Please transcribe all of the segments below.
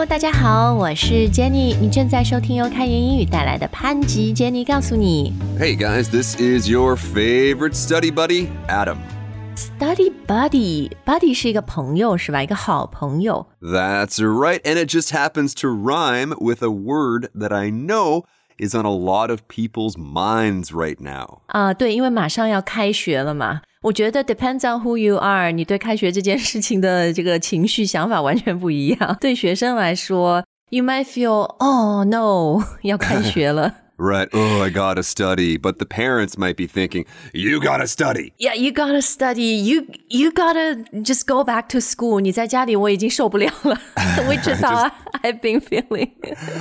Hello，大家好，我是 Jenny，你正在收听由开言英语带来的潘吉 Jenny 告诉你。 Hey guys, this is your favorite study buddy, Adam. Study buddy，buddy 是一个朋友是吧？一个好朋友。 That's right, and it just happens to rhyme with a word that I know is on a lot of people's minds right now. 啊，对，因为马上要开学了嘛。 我觉得 depends on who you are，你对开学这件事情的这个情绪想法完全不一样。对学生来说，you might feel oh no，要开学了。 Right, oh, I gotta study, but the parents might be thinking, you gotta study. Yeah, you gotta study. You you gotta just go back to school. 你在家里我已经受不了了，which is how I've been feeling.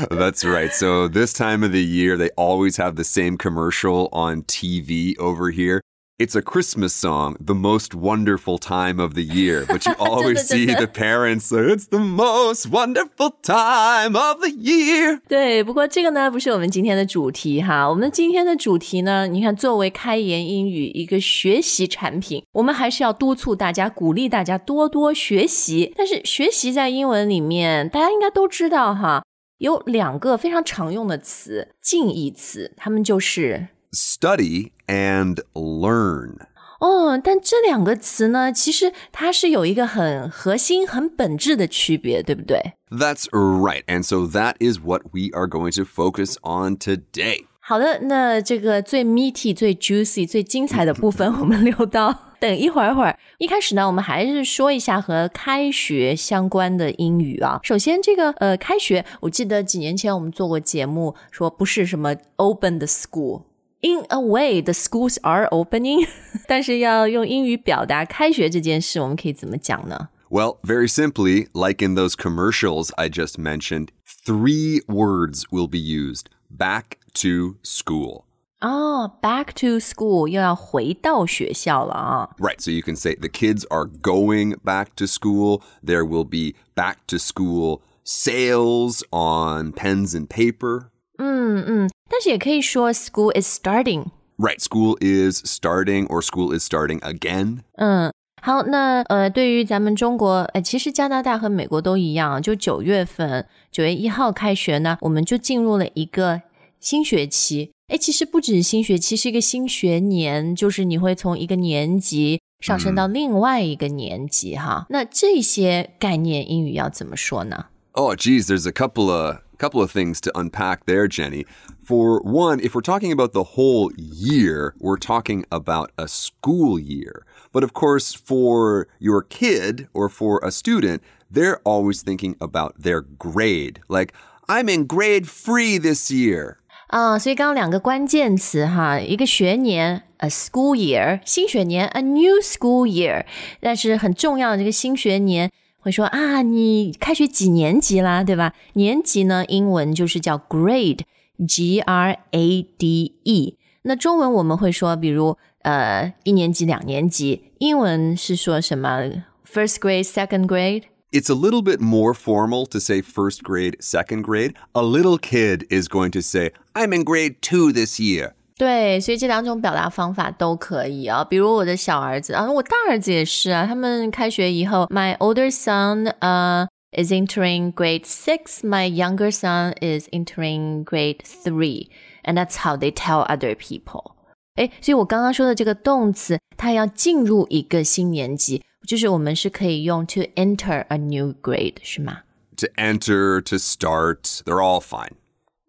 That's right. So, this time of the year, they always have the same commercial on TV over here. It's a Christmas song, the most wonderful time of the year. But you always see the parents say, it's the most wonderful time of the year. 对，不过这个呢不是我们今天的主题哈。我们今天的主题呢，你看，作为开言英语一个学习产品，我们还是要督促大家、鼓励大家多多学习。但是学习在英文里面，大家应该都知道哈，有两个非常常用的词，近义词，它们就是 Study and learn. 哦，但这两个词呢，其实它是有一个很核心、很本质的区别，对不对？ That's right. And so that is what we are going to focus on today. 好的，那这个最 meaty、最 juicy、最精彩的部分，我们留到等一会儿会儿。一开始呢，我们还是说一下和开学相关的英语啊。首先，这个呃，开学，我记得几年前我们做过节目，说不是什么 open the school。 In a way, the schools are opening，但是要用英语表达开学这件事，我们可以怎么讲呢？ Well, very simply, like in those commercials I just mentioned, three words will be used back to school. 哦、b a c k to school 又要回到学校了啊。 Right, so you can say the kids are going back to school. There will be back to school sales on pens and paper. 嗯嗯， 但是也可以说 school is starting。 Right, school is starting or school is starting again. 嗯，好，那呃，对于咱们中国，呃，其实加拿大和美国都一样，就九月份，九月一号开学呢，我们就进入了一个新学期。哎，其实不只是新学期，是一个新学年，就是你会从一个年级上升到另外一个年级哈。那这些概念英语要怎么说呢？ Oh, geez, there's a couple of couple of things to unpack there, Jenny. For one, if we're talking about the whole year, we're talking about a school year. But of course, for your kid or for a student, they're always thinking about their grade. Like, I'm in grade free this year. 啊、所以刚刚两个关键词哈，一个学年 a school year，新学年 a new school year，但是很重要的这个新学年 会说啊，你开学几年级啦，对吧？年级呢，英文就是叫 grade，G R A D E。那中文我们会说，比如呃一年级、两年级，英文是说什么？First grade, second grade。It's a little bit more formal to say first grade, second grade. A little kid is going to say, I'm in grade two this year. 对，所以这两种表达方法都可以啊。比如我的小儿子啊，我大儿子也是啊。他们开学以后，My older son 呃、is entering grade six, my younger son is entering grade three, and that's how they tell other people. 诶，所以我刚刚说的这个动词，它要进入一个新年级，就是我们是可以用 to enter a new grade，是吗？ To enter, to start, they're all fine.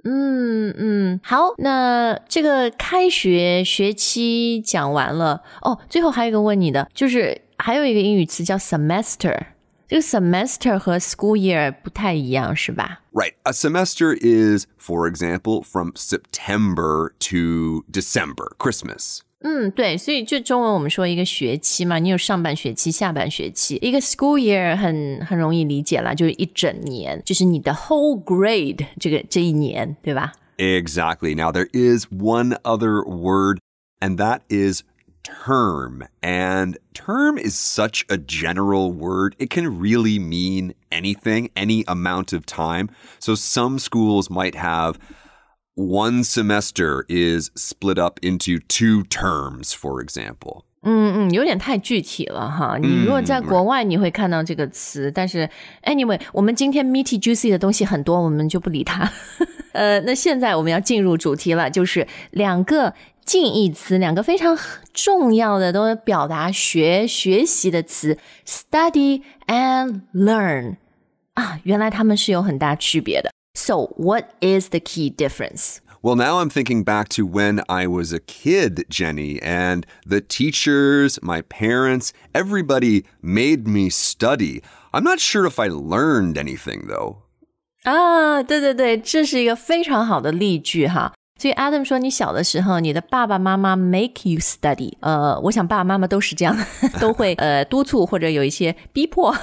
嗯嗯，好，那这个开学学期讲完了哦，最后还有一个问你的，就是还有一个英语词叫 semester，这个 semester 和 school year 不太一样，是吧？Right. A semester is, for example, from September to December, Christmas. 嗯，对，所以就中文我们说一个学期嘛，你有上半学期、下半学期。一个 school year 很很容易理解啦，就是一整年，就是你的 whole grade 这个这一年，对吧？ Exactly. Now, there is one other word, and that is term. And term is such a general word. It can really mean anything, any amount of time. So some schools might have one semester is split up into two terms, for example. 嗯嗯，有点太具体了哈。你如果在国外，你会看到这个词，但是 anyway，我们今天 meaty juicy 的东西很多，我们就不理它。呃，那现在我们要进入主题了，就是两个近义词，两个非常重要的，都表达学学习的词，study and learn。啊，原来他们是有很大区别的。 So what is the key difference? Well, now I'm thinking back to when I was a kid, Jenny, and the teachers, my parents, everybody made me study. I'm not sure if I learned anything, though. 啊，对对对，这是一个非常好的例句哈。所以 Adam 说，你小的时候，你的爸爸妈妈 make you study。呃，我想爸爸妈妈都是这样，都会呃督促或者有一些逼迫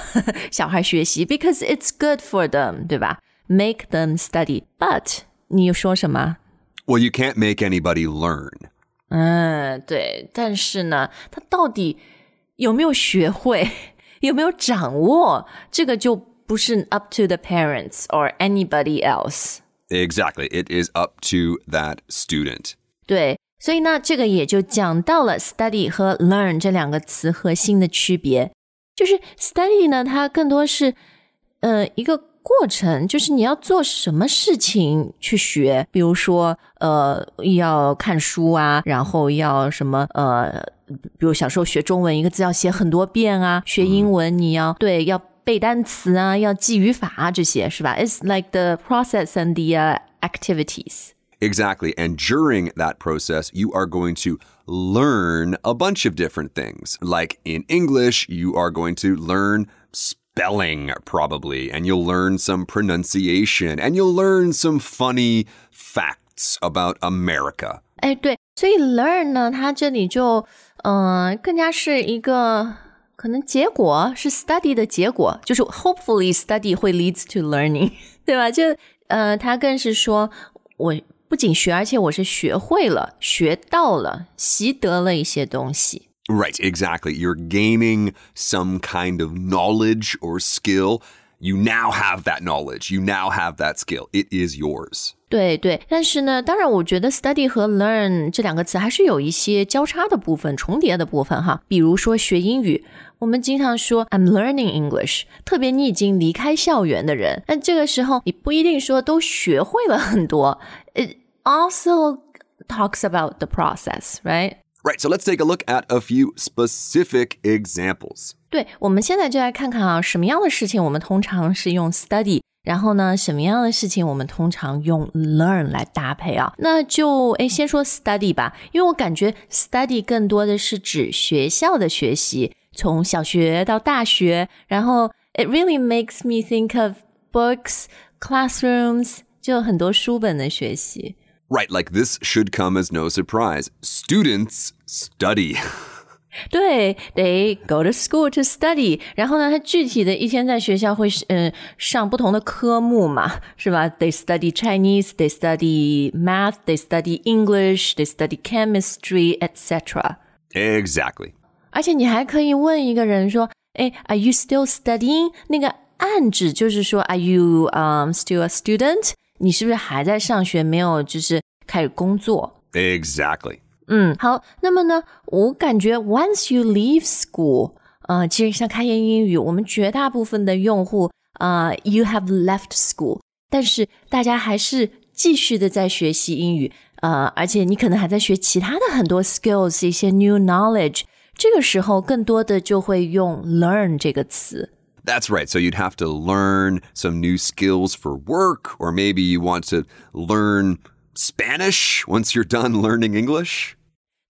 小孩学习，because it's good for them，对吧 ？Make them study。But 你又说什么？well, you can't make anybody learn. 嗯，对，但是呢，他到底有没有学会，有没有掌握，这个就不是 up to the parents or anybody else. Exactly, it is up to that student. 对，所以呢，这个也就讲到了 study 和 learn 这两个词核心的区别。就是 study 呢，它更多是呃一个 过程就是你要做什么事情去学，比如说呃要看书啊，然后要什么呃，比如小时候学中文一个字要写很多遍啊，学英文你要对要背单词啊，要记语法啊这些是吧？It's like the process and the uh, activities. Exactly. And during that process, you are going to learn a bunch of different things. Like in English, you are going to learn spelling, probably, and you'll learn some pronunciation, and you'll learn some funny facts about America. 哎，对，所以 learn 呢，它这里就嗯、呃、更加是一个可能结果是 study 的结果，就是 hopefully study 会 leads to learning，对吧？就呃，它更是说我不仅学，而且我是学会了、学到了、习得了一些东西。 Right, exactly. You're gaining some kind of knowledge or skill. You now have that knowledge. You now have that skill. It is yours. 对对，但是呢，当然，我觉得 study 和 learn 这两个词还是有一些交叉的部分、重叠的部分哈。比如说学英语，我们经常说 I'm learning English，特别你已经离开校园的人，那这个时候你不一定说都学会了很多。It also talks about the process, right? Right, so let's take a look at a few specific examples. 对，我们现在就来看看啊，什么样的事情我们通常是用 study，然后呢，什么样的事情我们通常用 learn 来搭配啊？那就诶，先说 study 吧，因为我感觉 study 更多的是指学校的学习，从小学到大学，然后 it really makes me think of books, classrooms，就很多书本的学习。 Right, like this should come as no surprise. Students study. 对，they go to school to study。然后呢，他具体的一天在学校会呃上不同的科目嘛，是吧？They study Chinese, they study math, they study English, they study chemistry, etc. Exactly. 而且你还可以问一个人说：“哎，Are you still studying？” 那个暗指就是说：“Are you um still a student？” 你是不是还在上学，没有就是开始工作？Exactly. 嗯，好，那么呢，我感觉 once you leave school，呃，其实像开言英语，我们绝大部分的用户啊、呃、，you have left school，但是大家还是继续的在学习英语，呃，而且你可能还在学其他的很多 skills，一些 new knowledge，这个时候更多的就会用 learn 这个词。That's right. So you'd have to learn some new skills for work, or maybe you want to learn Spanish once you're done learning English.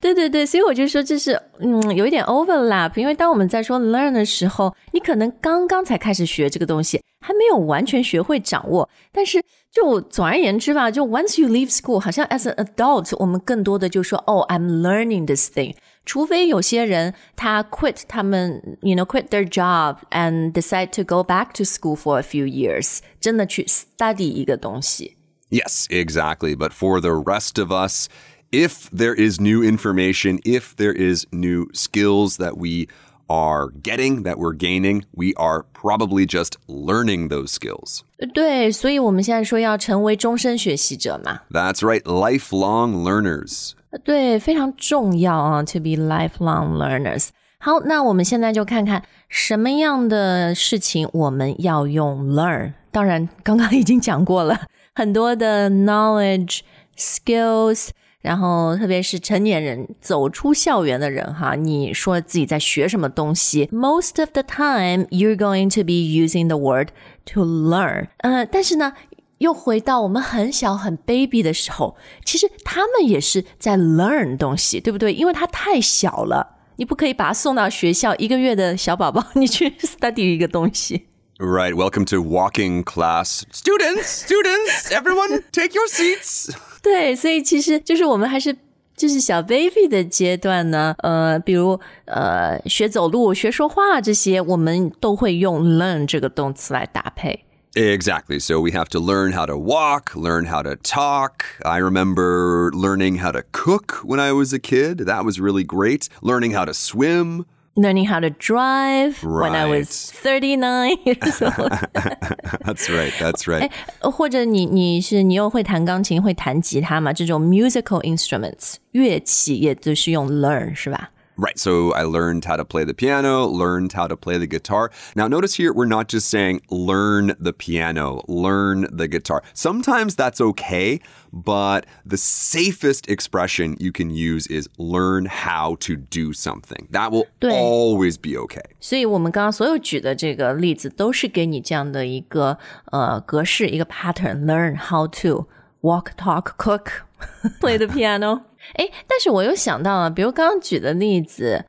对对对，所以我就说这是嗯有一点 overlap，因为当我们在说 learn 的时候，你可能刚刚才开始学这个东西，还没有完全学会掌握。但是就总而言之吧，就 once you leave school，好像 as an adult，我们更多的就说哦，I'm learning this thing。 除非有些人他 quit 他们，you know quit their job and decide to go back to school for a few years，真的去 study 一个东西。 Yes, exactly. But for the rest of us, if there is new information, if there is new skills that we are getting, that we're gaining, we are probably just learning those skills. 对，所以我们现在说要成为终身学习者嘛。 That's right, lifelong learners. 对，非常重要啊，to be lifelong learners。好，那我们现在就看看什么样的事情我们要用 learn。当然，刚刚已经讲过了很多的 knowledge skills。然后，特别是成年人走出校园的人哈，你说自己在学什么东西？Most of the time, you're going to be using the word to learn。呃，但是呢，又回到我们很小很 baby 的时候，其实他们也是在 learn 东西，对不对？因为他太小了，你不可以把他送到学校，一个月的小宝宝，你去 study 一个东西。Right. Welcome to walking class. Students, students, everyone, take your seats. 对，所以其实就是我们还是就是小 baby 的阶段呢，呃，比如呃学走路、学说话这些，我们都会用 learn 这个动词来搭配。Exactly. So we have to learn how to walk, learn how to talk. I remember learning how to cook when I was a kid. That was really great. Learning how to swim. Learning how to drive when I was thirty nine years old. that's right. That's right. 或者你你是你又会弹钢琴，会弹吉他嘛？这种 musical instruments 乐器也都是用 learn 是吧？ Right. So I learned how to play the piano, learned how to play the guitar. Now, notice here, we're not just saying learn the piano, learn the guitar. Sometimes that's okay, but the safest expression you can use is learn how to do something. That will 对。 always be okay. 所以我们刚刚所有举的这个例子，都是给你这样的一个呃格式，一个 pattern，learn how to walk, talk, cook, play the piano。 哎，但是我又想到了，比如刚刚举的例子，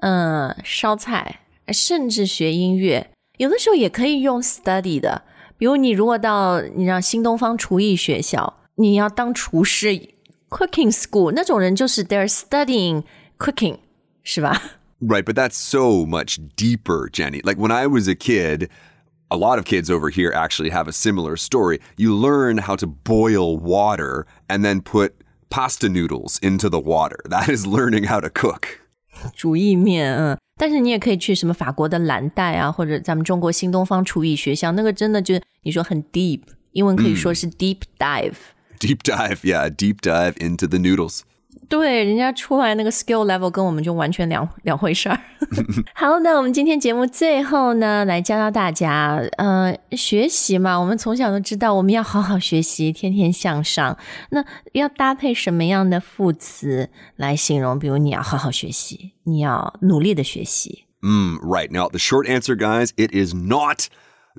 嗯、烧菜，甚至学音乐，有的时候也可以用 study 的。比如你如果到你让新东方厨艺学校，你要当厨师，cooking school 那种人就是 they're studying cooking，是吧？ Right. But that's so much deeper, Jenny. Like when I was a kid, a lot of kids over here actually have a similar story. You learn how to boil water and then put pasta noodles into the water. That is learning how to cook. 煮意面，嗯，但是你也可以去什么法国的蓝带啊，或者咱们中国新东方厨艺学校，那个真的就是你说很 deep，英文可以说是 deep dive。 Deep dive, yeah, deep dive into the noodles. 对，人家出来那个 skill level 跟我们就完全两两回事儿。好，那我们今天节目最后呢，来教教大家，呃，学习嘛，我们从小都知道我们要好好学习，天天向上。那要搭配什么样的副词来形容？比如你要好好学习，你要努力的学习。Mm, right. Now, the short answer, guys, it is not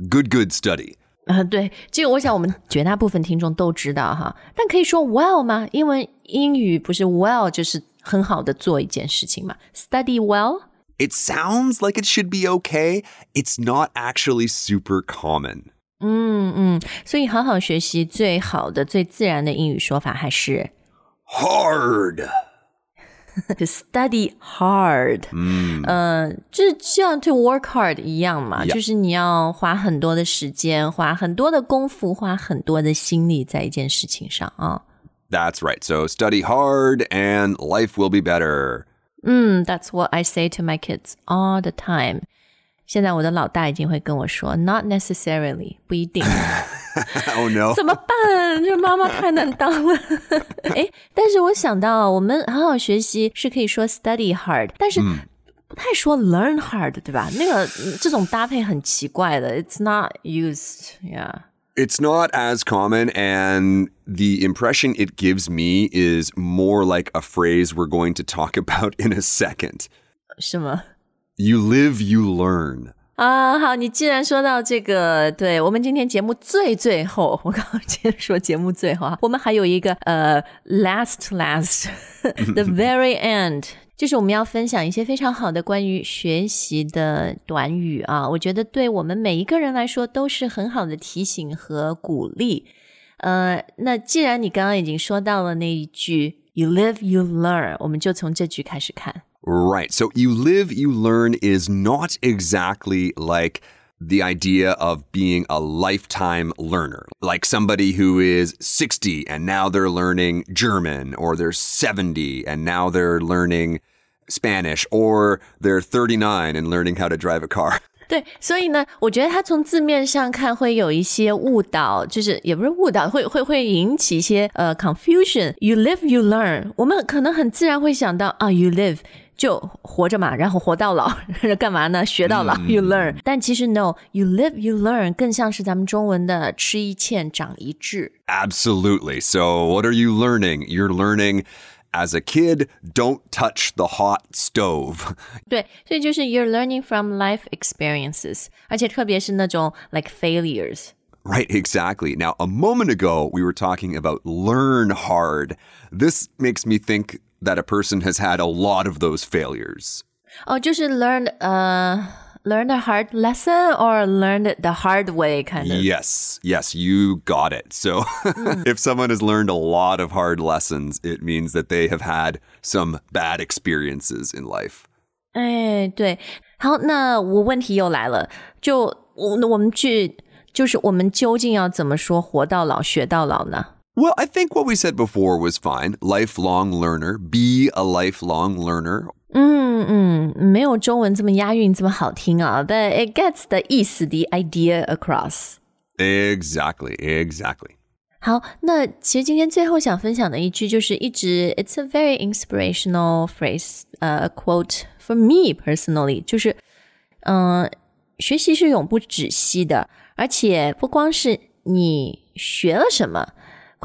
good, good study. 啊、对，这个我想我们绝大部分听众都知道哈，但可以说 well 吗？因为英语不是 well 就是很好的做一件事情嘛，study well。It sounds like it should be okay. It's not actually super common. 嗯嗯，所以好好学习最好的、最自然的英语说法还是 Hard. to study hard。嗯，呃，就是像 to work hard 一样嘛 Yeah. 就是你要花很多的时间、花很多的功夫、花很多的心力在一件事情上啊。 That's right. So study hard and life will be better. 嗯，That's what I say to my kids all the time。 现在我的老大已经会跟我说，Not necessarily，不一定。 oh no. 怎么办？这妈妈太难当了。哎，但是我想到，我们好好学习是可以说 study hard，但是不太说 learn hard，对吧？那个嗯这种搭配很奇怪的，It's not used，yeah。 It's not as common, and the impression it gives me is more like a phrase we're going to talk about in a second. 是吗？ You live, you learn. 啊，好，你既然说到这个，对我们今天节目最最后，我刚刚先说节目最后啊，我们还有一个呃，last last the very end，就是我们要分享一些非常好的关于学习的短语啊，我觉得对我们每一个人来说都是很好的提醒和鼓励。呃，那既然你刚刚已经说到了那一句 “you live, you learn”，我们就从这句开始看。Right. So you live, you learn is not exactly like the idea of being a lifetime learner, like somebody who is 60 and now they're learning German, or they're 70 and now they're learning Spanish, or they're 39 and learning how to drive a car. 对，所以呢，我觉得它从字面上看会有一些误导，就是也不是误导，会会会引起一些呃 confusion。You live, you learn。我们可能很自然会想到啊，you live 就活着嘛，然后活到老，干嘛呢？学到老，you learn。但其实 no，you live, you learn 更像是咱们中文的吃一堑长一智。 Absolutely. So, what are you learning? You're learning as a kid, don't touch the hot stove. 对，所以就是 you're learning from life experiences，而且特别是那种 like failures。 Right, exactly. Now, a moment ago, we were talking about learn hard. This makes me think that a person has had a lot of those failures. 哦，就是 learn 呃、learn a hard lesson or learned the hard way kind of。 Yes, yes, you got it. So, if someone has learned a lot of hard lessons, it means that they have had some bad experiences in life. 哎，对，好，那我问题又来了，就我我们去，就是我们究竟要怎么说活到老学到老呢？ Well, I think what we said before was fine. Lifelong learner, be a lifelong learner. 嗯嗯，没有中文这么押韵，这么好听啊，but it gets the 意思，the idea across。 Exactly, exactly. 好，那其实今天最后想分享的一句就是一直，it's a very inspirational phrase，呃、q u o t e for me personally，就是，嗯、学习是永不止息的，而且不光是你学了什么，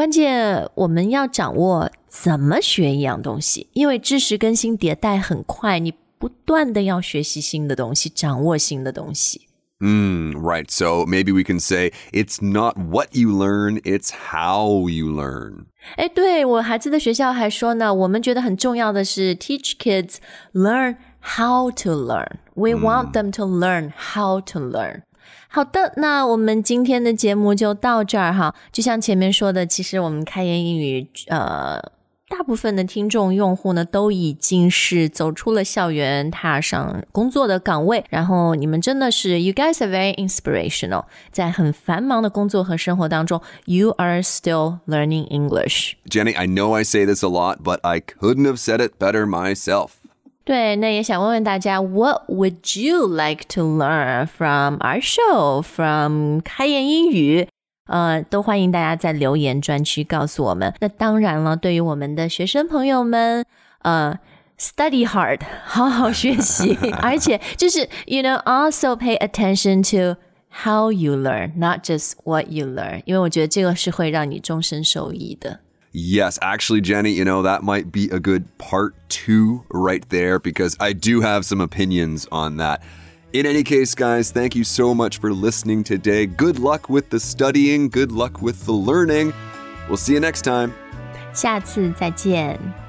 关键我们要掌握怎么学一样东西，因为知识更新迭代很快，你不断的要学习新的东西，掌握新的东西。 Mm, right. So maybe we can say it's not what you learn, it's how you learn. 哎，对我孩子的学校还说呢，我们觉得很重要的是 teach kids learn how to learn. We want them to learn how to learn. 好的，那我们今天的节目就到这儿哈。就像前面说的，其实我们开言英语，呃，大部分的听众用户呢，都已经是走出了校园，踏上工作的岗位。然后你们真的是，you guys are very inspirational。在很繁忙的工作和生活当中，you are still learning English。 Jenny, I know I say this a lot, but I couldn't have said it better myself. 对，那也想问问大家，What would you like to learn from our show? From 开言英语？呃，都欢迎大家在留言专区告诉我们。那当然了，对于我们的学生朋友们，呃，study hard，好好学习，而且就是 you know also pay attention to how you learn, not just what you learn，因为我觉得这个是会让你终身受益的。 Yes, actually, Jenny, you know, that might be a good part two right there because I do have some opinions on that. In any case, guys, thank you so much for listening today. Good luck with the studying, good luck with the learning. We'll see you next time. 下次再见。